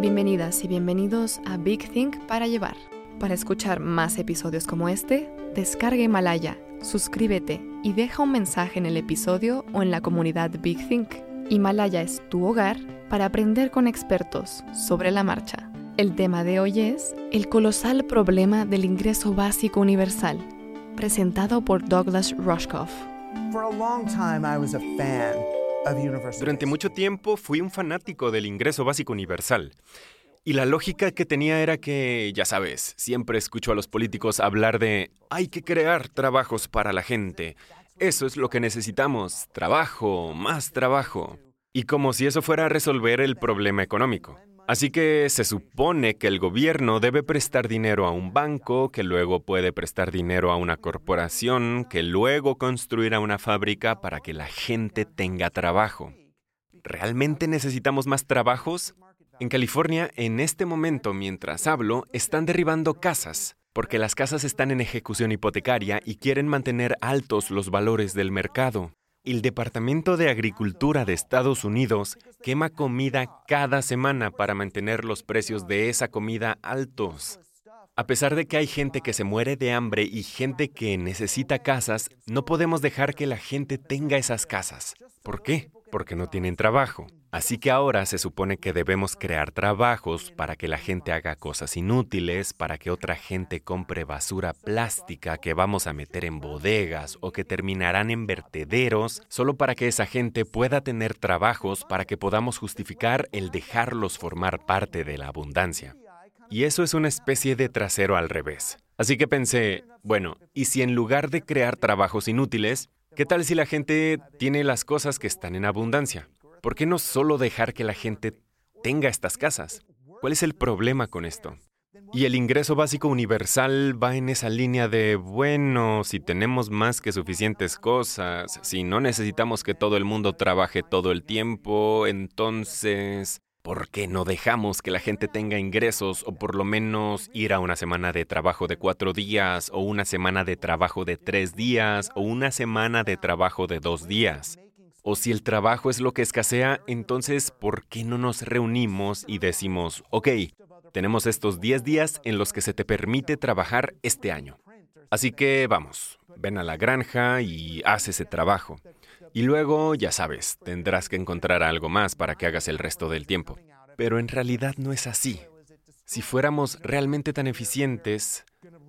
Bienvenidas y bienvenidos a Big Think para llevar. Para escuchar más episodios como este, descarga Himalaya, suscríbete y deja un mensaje en el episodio o en la comunidad Big Think. Himalaya es tu hogar para aprender con expertos sobre la marcha. El tema de hoy es el colosal problema del ingreso básico universal, presentado por Douglas Rushkoff. Durante mucho tiempo fui un fanático del ingreso básico universal. Y la lógica que tenía era que, ya sabes, siempre escucho a los políticos hablar de hay que crear trabajos para la gente. Eso es lo que necesitamos, trabajo, más trabajo. Y como si eso fuera a resolver el problema económico. Así que se supone que el gobierno debe prestar dinero a un banco, que luego puede prestar dinero a una corporación, que luego construirá una fábrica para que la gente tenga trabajo. ¿Realmente necesitamos más trabajos? En California, en este momento, mientras hablo, están derribando casas, porque las casas están en ejecución hipotecaria y quieren mantener altos los valores del mercado. El Departamento de Agricultura de Estados Unidos quema comida cada semana para mantener los precios de esa comida altos. A pesar de que hay gente que se muere de hambre y gente que necesita casas, no podemos dejar que la gente tenga esas casas. ¿Por qué? Porque no tienen trabajo. Así que ahora se supone que debemos crear trabajos para que la gente haga cosas inútiles, para que otra gente compre basura plástica que vamos a meter en bodegas o que terminarán en vertederos, solo para que esa gente pueda tener trabajos para que podamos justificar el dejarlos formar parte de la abundancia. Y eso es una especie de trasero al revés. Así que pensé, bueno, ¿y si en lugar de crear trabajos inútiles, qué tal si la gente tiene las cosas que están en abundancia? ¿Por qué no solo dejar que la gente tenga estas casas? ¿Cuál es el problema con esto? Y el ingreso básico universal va en esa línea de, bueno, si tenemos más que suficientes cosas, si no necesitamos que todo el mundo trabaje todo el tiempo, entonces, ¿por qué no dejamos que la gente tenga ingresos o por lo menos ir a una semana de trabajo de cuatro días o una semana de trabajo de tres días o una semana de trabajo de dos días? O si el trabajo es lo que escasea, entonces, ¿por qué no nos reunimos y decimos, ok, tenemos estos 10 días en los que se te permite trabajar este año? Así que vamos, ven a la granja y haz ese trabajo. Y luego, ya sabes, tendrás que encontrar algo más para que hagas el resto del tiempo. Pero en realidad no es así. Si fuéramos realmente tan eficientes,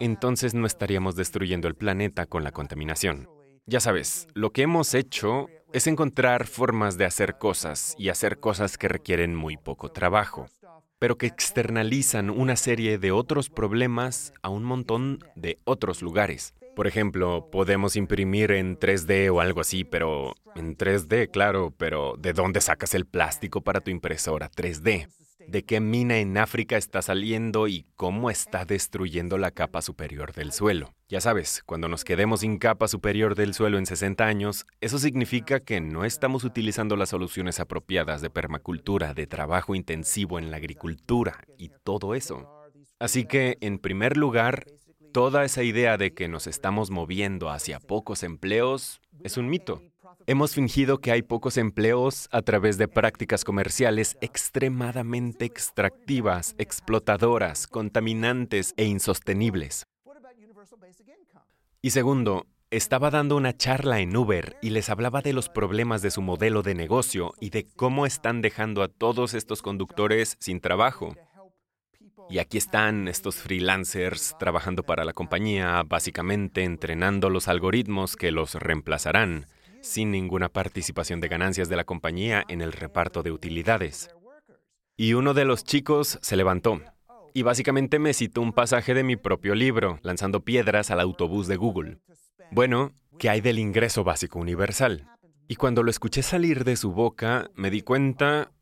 entonces no estaríamos destruyendo el planeta con la contaminación. Ya sabes, lo que hemos hecho es encontrar formas de hacer cosas y hacer cosas que requieren muy poco trabajo, pero que externalizan una serie de otros problemas a un montón de otros lugares. Por ejemplo, podemos imprimir en 3D o algo así, pero en 3D, claro, pero ¿de dónde sacas el plástico para tu impresora 3D? de qué mina en África está saliendo y cómo está destruyendo la capa superior del suelo. Ya sabes, cuando nos quedemos sin capa superior del suelo en 60 años, eso significa que no estamos utilizando las soluciones apropiadas de permacultura, de trabajo intensivo en la agricultura y todo eso. Así que, en primer lugar, toda esa idea de que nos estamos moviendo hacia pocos empleos es un mito. Hemos fingido que hay pocos empleos a través de prácticas comerciales extremadamente extractivas, explotadoras, contaminantes e insostenibles. Y segundo, estaba dando una charla en Uber y les hablaba de los problemas de su modelo de negocio y de cómo están dejando a todos estos conductores sin trabajo. Y aquí están estos freelancers trabajando para la compañía, básicamente entrenando los algoritmos que los reemplazarán sin ninguna participación de ganancias de la compañía en el reparto de utilidades. Y uno de los chicos se levantó y básicamente me citó un pasaje de mi propio libro, lanzando piedras al autobús de Google. Bueno, ¿qué hay del ingreso básico universal? Y cuando lo escuché salir de su boca, me di cuenta,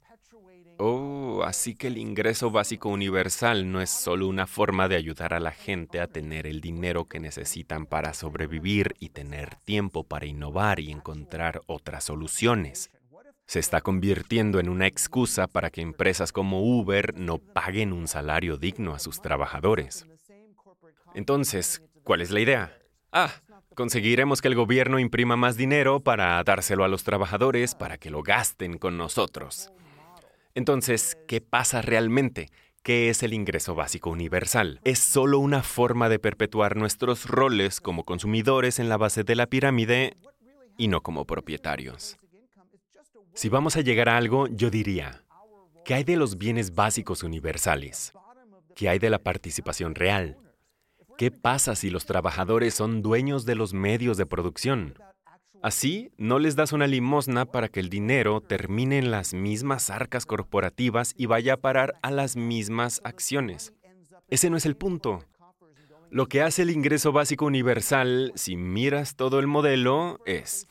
así que el ingreso básico universal no es solo una forma de ayudar a la gente a tener el dinero que necesitan para sobrevivir y tener tiempo para innovar y encontrar otras soluciones. Se está convirtiendo en una excusa para que empresas como Uber no paguen un salario digno a sus trabajadores. Entonces, ¿cuál es la idea? Ah, conseguiremos que el gobierno imprima más dinero para dárselo a los trabajadores para que lo gasten con nosotros. Entonces, ¿qué pasa realmente? ¿Qué es el ingreso básico universal? Es solo una forma de perpetuar nuestros roles como consumidores en la base de la pirámide y no como propietarios. Si vamos a llegar a algo, yo diría, ¿qué hay de los bienes básicos universales? ¿Qué hay de la participación real? ¿Qué pasa si los trabajadores son dueños de los medios de producción? Así, no les das una limosna para que el dinero termine en las mismas arcas corporativas y vaya a parar a las mismas acciones. Ese no es el punto. Lo que hace el ingreso básico universal, si miras todo el modelo, es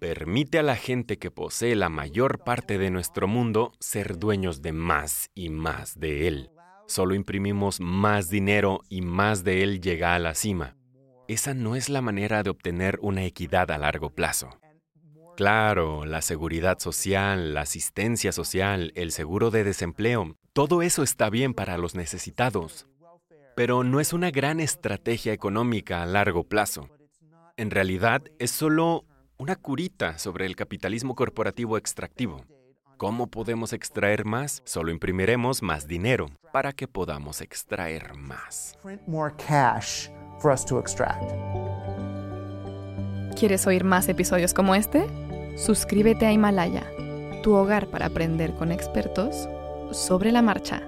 permite a la gente que posee la mayor parte de nuestro mundo ser dueños de más y más de él. Solo imprimimos más dinero y más de él llega a la cima. Esa no es la manera de obtener una equidad a largo plazo. Claro, la seguridad social, la asistencia social, el seguro de desempleo, todo eso está bien para los necesitados, pero no es una gran estrategia económica a largo plazo. En realidad, es solo una curita sobre el capitalismo corporativo extractivo. ¿Cómo podemos extraer más? Solo imprimiremos más dinero para que podamos extraer más. ¿Quieres oír más episodios como este? Suscríbete a Himalaya, tu hogar para aprender con expertos sobre la marcha.